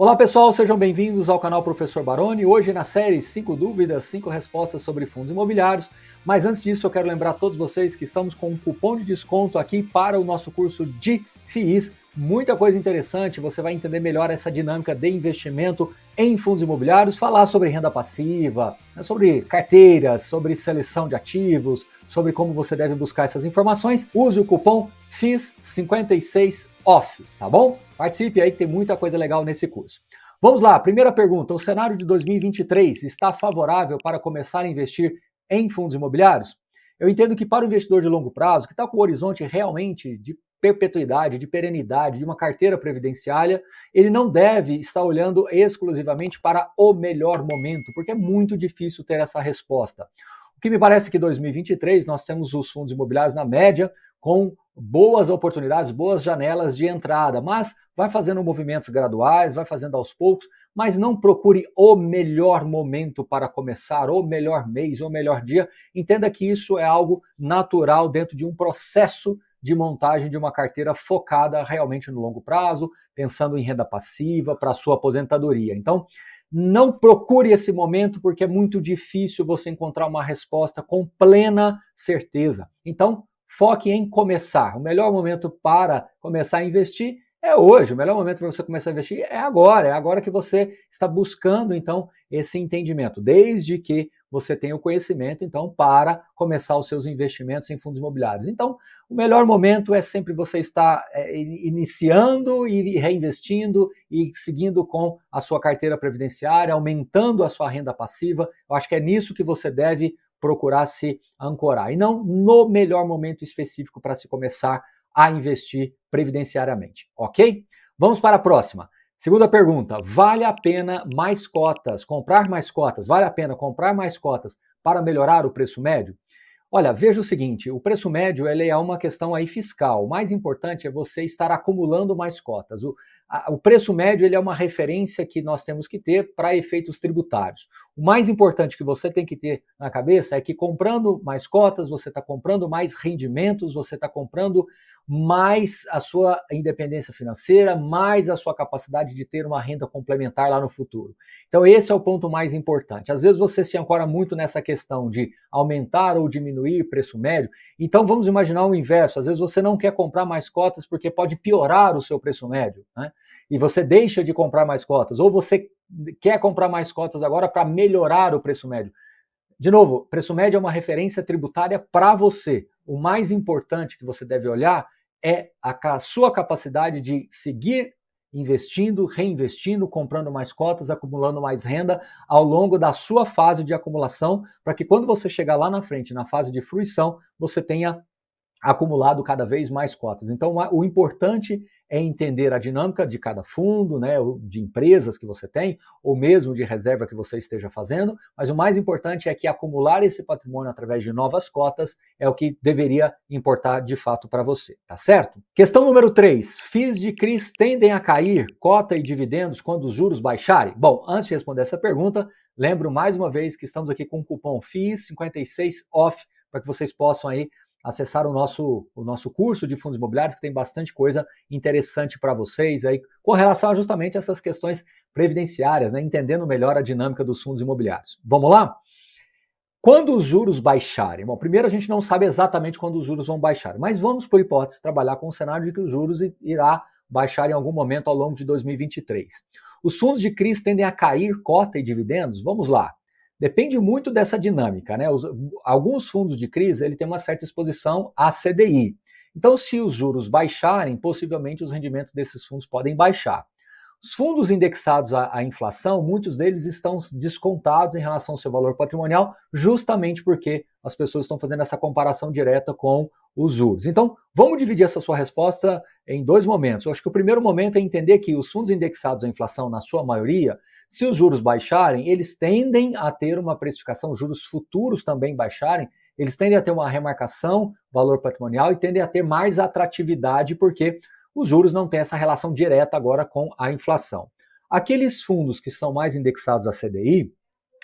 Olá pessoal, sejam bem-vindos ao canal Professor Baroni. Hoje na série 5 dúvidas, 5 respostas sobre fundos imobiliários. Mas antes disso, eu quero lembrar a todos vocês que estamos com um cupom de desconto aqui para o nosso curso de FIIs. Muita coisa interessante, você vai entender melhor essa dinâmica de investimento em fundos imobiliários, falar sobre renda passiva, né, sobre carteiras, sobre seleção de ativos, sobre como você deve buscar essas informações. Use o cupom FIS56OFF, tá bom? Participe aí que tem muita coisa legal nesse curso. Vamos lá, primeira pergunta: o cenário de 2023 está favorável para começar a investir em fundos imobiliários? Eu entendo que para o investidor de longo prazo, que está com o horizonte realmente de perpetuidade, de perenidade, de uma carteira previdenciária, ele não deve estar olhando exclusivamente para o melhor momento, porque é muito difícil ter essa resposta. O que me parece que 2023 nós temos os fundos imobiliários na média com boas oportunidades, boas janelas de entrada, mas vai fazendo movimentos graduais, vai fazendo aos poucos, mas não procure o melhor momento para começar, o melhor mês, o melhor dia. Entenda que isso é algo natural dentro de um processo de montagem de uma carteira focada realmente no longo prazo, pensando em renda passiva para sua aposentadoria. Então, não procure esse momento porque é muito difícil você encontrar uma resposta com plena certeza. Então, Foque em começar. O melhor momento para começar a investir é hoje. O melhor momento para você começar a investir é agora. É agora que você está buscando, então, esse entendimento. Desde que você tenha o conhecimento, então, para começar os seus investimentos em fundos imobiliários. Então, o melhor momento é sempre você estar é, iniciando e reinvestindo e seguindo com a sua carteira previdenciária, aumentando a sua renda passiva. Eu acho que é nisso que você deve procurar se ancorar e não no melhor momento específico para se começar a investir previdenciariamente, ok? Vamos para a próxima. Segunda pergunta: vale a pena mais cotas, comprar mais cotas? Vale a pena comprar mais cotas para melhorar o preço médio? Olha, veja o seguinte, o preço médio ele é uma questão aí fiscal. O mais importante é você estar acumulando mais cotas. O, a, o preço médio ele é uma referência que nós temos que ter para efeitos tributários. O mais importante que você tem que ter na cabeça é que comprando mais cotas, você está comprando mais rendimentos, você está comprando mais a sua independência financeira, mais a sua capacidade de ter uma renda complementar lá no futuro. Então, esse é o ponto mais importante. Às vezes você se ancora muito nessa questão de aumentar ou diminuir preço médio. Então, vamos imaginar o inverso. Às vezes você não quer comprar mais cotas porque pode piorar o seu preço médio, né? E você deixa de comprar mais cotas, ou você quer comprar mais cotas agora para melhorar o preço médio. De novo, preço médio é uma referência tributária para você. O mais importante que você deve olhar é a sua capacidade de seguir investindo, reinvestindo, comprando mais cotas, acumulando mais renda ao longo da sua fase de acumulação, para que quando você chegar lá na frente, na fase de fruição, você tenha acumulado cada vez mais cotas. Então, o importante é entender a dinâmica de cada fundo, né, de empresas que você tem, ou mesmo de reserva que você esteja fazendo, mas o mais importante é que acumular esse patrimônio através de novas cotas é o que deveria importar de fato para você, tá certo? Questão número 3. FIIs de CRIs tendem a cair, cota e dividendos, quando os juros baixarem? Bom, antes de responder essa pergunta, lembro mais uma vez que estamos aqui com o cupom FIIs56OFF para que vocês possam aí acessar o nosso, o nosso curso de fundos imobiliários, que tem bastante coisa interessante para vocês aí, com relação a justamente essas questões previdenciárias, né, entendendo melhor a dinâmica dos fundos imobiliários. Vamos lá? Quando os juros baixarem? Bom, primeiro a gente não sabe exatamente quando os juros vão baixar, mas vamos, por hipótese, trabalhar com o cenário de que os juros irá baixar em algum momento ao longo de 2023. Os fundos de CRIs tendem a cair cota e dividendos? Vamos lá. Depende muito dessa dinâmica, né? Os, alguns fundos de crise ele tem uma certa exposição à CDI. Então, se os juros baixarem, possivelmente os rendimentos desses fundos podem baixar. Os fundos indexados à, à, inflação, muitos deles estão descontados em relação ao seu valor patrimonial, justamente porque as pessoas estão fazendo essa comparação direta com os juros. Então, vamos dividir essa sua resposta em dois momentos. Eu acho que o primeiro momento é entender que os fundos indexados à inflação, na sua maioria, se os juros baixarem, eles tendem a ter uma precificação, juros futuros também baixarem, eles tendem a ter uma remarcação, valor patrimonial e tendem a ter mais atratividade porque os juros não têm essa relação direta agora com a inflação. Aqueles fundos que são mais indexados à CDI,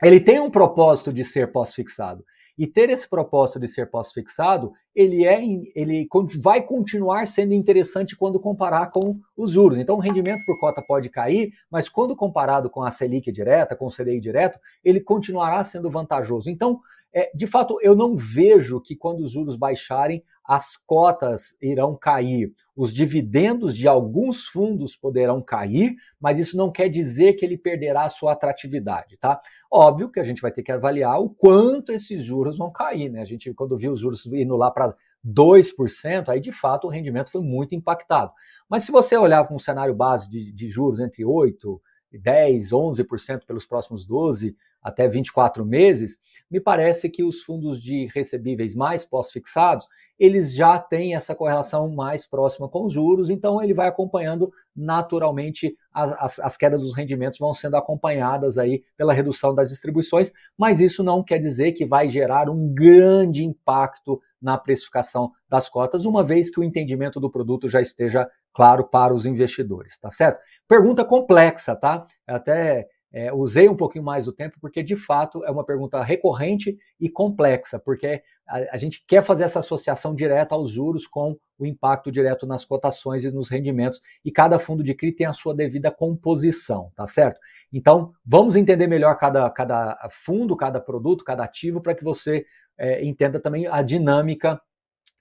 ele tem um propósito de ser pós-fixado. E ter esse propósito de ser pós-fixado, ele, é, ele vai continuar sendo interessante quando comparar com os juros. Então, o rendimento por cota pode cair, mas quando comparado com a Selic direta, com o CDI direto, ele continuará sendo vantajoso. Então, é, de fato, eu não vejo que quando os juros baixarem, as cotas irão cair, os dividendos de alguns fundos poderão cair, mas isso não quer dizer que ele perderá a sua atratividade, tá? Óbvio que a gente vai ter que avaliar o quanto esses juros vão cair, né? A gente, quando viu os juros indo lá para 2%, aí de fato o rendimento foi muito impactado. Mas se você olhar com um cenário base de, de juros entre 8%, 10%, 11% pelos próximos 12 até 24 meses, me parece que os fundos de recebíveis mais pós-fixados, eles já têm essa correlação mais próxima com os juros, então ele vai acompanhando naturalmente as, as, as, quedas dos rendimentos vão sendo acompanhadas aí pela redução das distribuições, mas isso não quer dizer que vai gerar um grande impacto na precificação das cotas, uma vez que o entendimento do produto já esteja claro para os investidores, tá certo? Pergunta complexa, tá? Até é, usei um pouquinho mais do tempo porque de fato é uma pergunta recorrente e complexa, porque a, a, gente quer fazer essa associação direta aos juros com o impacto direto nas cotações e nos rendimentos, e cada fundo de CRI tem a sua devida composição, tá certo? Então, vamos entender melhor cada, cada fundo, cada produto, cada ativo, para que você é, entenda também a dinâmica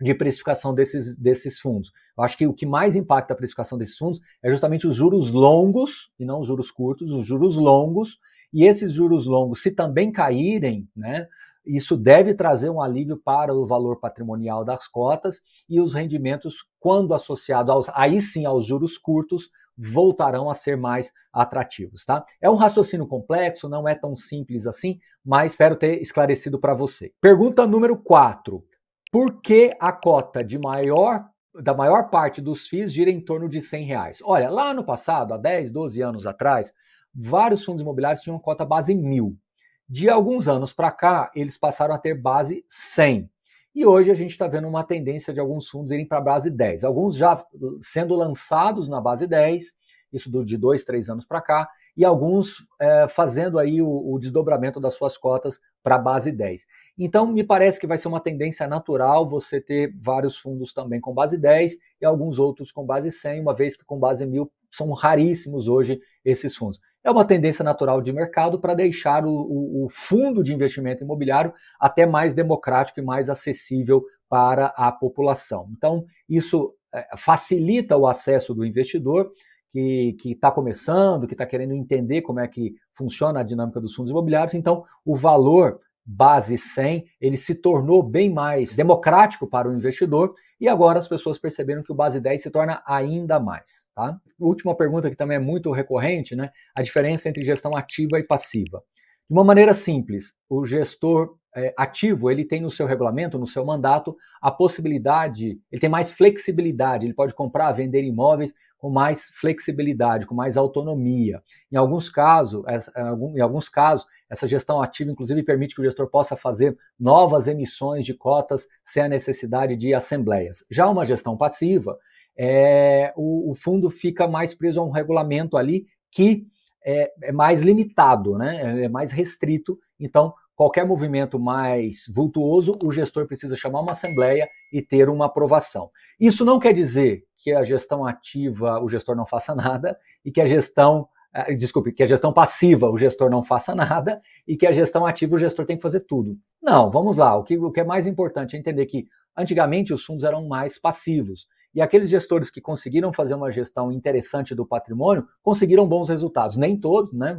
de precificação desses, desses fundos. Eu acho que o que mais impacta a precificação desses fundos é justamente os juros longos, e não os juros curtos, os juros longos, e esses juros longos, se também caírem, né, isso deve trazer um alívio para o valor patrimonial das cotas e os rendimentos, quando associados aos, aí sim aos juros curtos, voltarão a ser mais atrativos, tá? É um raciocínio complexo, não é tão simples assim, mas espero ter esclarecido para você. Pergunta número 4. Por que a cota de maior da maior parte dos FIIs gira em torno de 100 reais? Olha, lá no passado, há 10, 12 anos atrás, vários fundos imobiliários tinham cota base mil. De alguns anos para cá, eles passaram a ter base 100. E hoje a gente está vendo uma tendência de alguns fundos irem para a base 10. Alguns já sendo lançados na base 10, isso de dois, três anos para cá, e alguns é, fazendo aí o, o, desdobramento das suas cotas para a base 10. Então, me parece que vai ser uma tendência natural você ter vários fundos também com base 10 e alguns outros com base 100, uma vez que com base 1000 são raríssimos hoje esses fundos. É uma tendência natural de mercado para deixar o, o, o fundo de investimento imobiliário até mais democrático e mais acessível para a população. Então, isso é, facilita o acesso do investidor que está começando, que está querendo entender como é que funciona a dinâmica dos fundos imobiliários. Então, o valor base 100, ele se tornou bem mais democrático para o investidor e agora as pessoas perceberam que o base 10 se torna ainda mais, tá? Última pergunta que também é muito recorrente, né? A diferença entre gestão ativa e passiva. De uma maneira simples, o gestor é, ativo, ele tem no seu regulamento, no seu mandato, a possibilidade, ele tem mais flexibilidade, ele pode comprar, vender imóveis com mais flexibilidade, com mais autonomia. Em alguns casos, em alguns casos, essa gestão ativa, inclusive, permite que o gestor possa fazer novas emissões de cotas sem a necessidade de assembleias. Já uma gestão passiva, é, o, o, fundo fica mais preso a um regulamento ali que é, é mais limitado, né? é mais restrito. Então, qualquer movimento mais vultuoso, o gestor precisa chamar uma assembleia e ter uma aprovação. Isso não quer dizer que a gestão ativa o gestor não faça nada e que a gestão uh, desculpe, que a gestão passiva o gestor não faça nada e que a gestão ativa o gestor tem que fazer tudo. Não, vamos lá. O que, o que é mais importante é entender que antigamente os fundos eram mais passivos. E aqueles gestores que conseguiram fazer uma gestão interessante do patrimônio conseguiram bons resultados. Nem todos, né?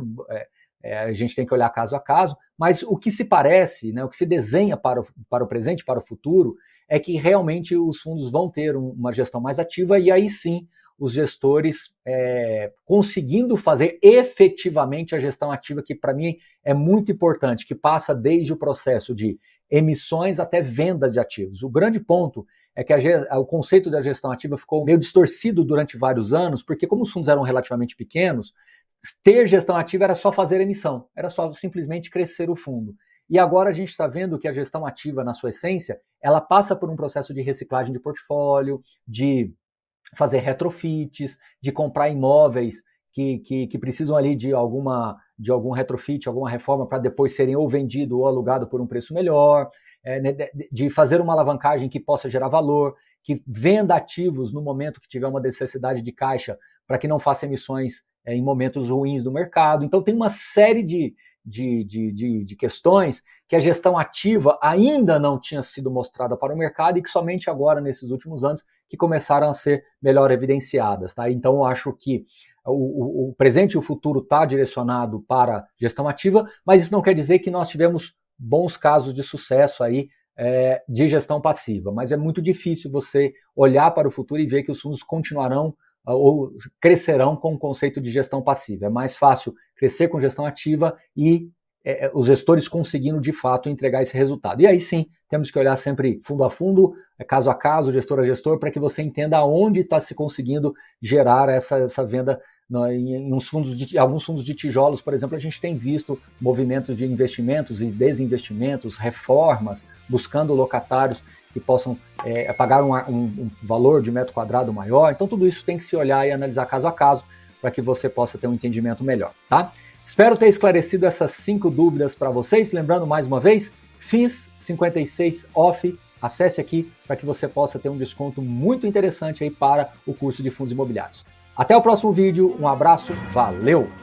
É, a gente tem que olhar caso a caso, mas o que se parece, né, o que se desenha para o, para o presente, para o futuro, é que realmente os fundos vão ter uma gestão mais ativa e aí sim os gestores é, conseguindo fazer efetivamente a gestão ativa, que para mim é muito importante, que passa desde o processo de emissões até venda de ativos. O grande ponto é que a, o conceito da gestão ativa ficou meio distorcido durante vários anos, porque como os fundos eram relativamente pequenos, ter gestão ativa era só fazer emissão, era só simplesmente crescer o fundo. E agora a gente está vendo que a gestão ativa, na sua essência, ela passa por um processo de reciclagem de portfólio, de fazer retrofits, de comprar imóveis que, que, que precisam ali de alguma de algum retrofit, alguma reforma para depois serem ou vendido ou alugado por um preço melhor, é, de fazer uma alavancagem que possa gerar valor, que venda ativos no momento que tiver uma necessidade de caixa para que não faça emissões é, em momentos ruins do mercado. Então tem uma série de, de, de, de, de questões que a gestão ativa ainda não tinha sido mostrada para o mercado e que somente agora, nesses últimos anos, que começaram a ser melhor evidenciadas. Tá? Então, eu acho que o, o, presente e o futuro está direcionado para gestão ativa, mas isso não quer dizer que nós tivemos bons casos de sucesso aí é, de gestão passiva. Mas é muito difícil você olhar para o futuro e ver que os fundos continuarão ou crescerão com o conceito de gestão passiva. É mais fácil crescer com gestão ativa e é, é, os gestores conseguindo de fato entregar esse resultado. E aí sim, temos que olhar sempre fundo a fundo, é, caso a caso, gestor a gestor, para que você entenda aonde está se conseguindo gerar essa, essa venda em, em uns fundos de, alguns fundos de tijolos, por exemplo, a gente tem visto movimentos de investimentos e desinvestimentos, reformas, buscando locatários que possam é, pagar um, um, um valor de metro quadrado maior. Então, tudo isso tem que se olhar e analisar caso a caso para que você possa ter um entendimento melhor, tá? Espero ter esclarecido essas cinco dúvidas para vocês. Lembrando mais uma vez, FIS 56 off. Acesse aqui para que você possa ter um desconto muito interessante aí para o curso de fundos imobiliários. Até o próximo vídeo, um abraço, valeu!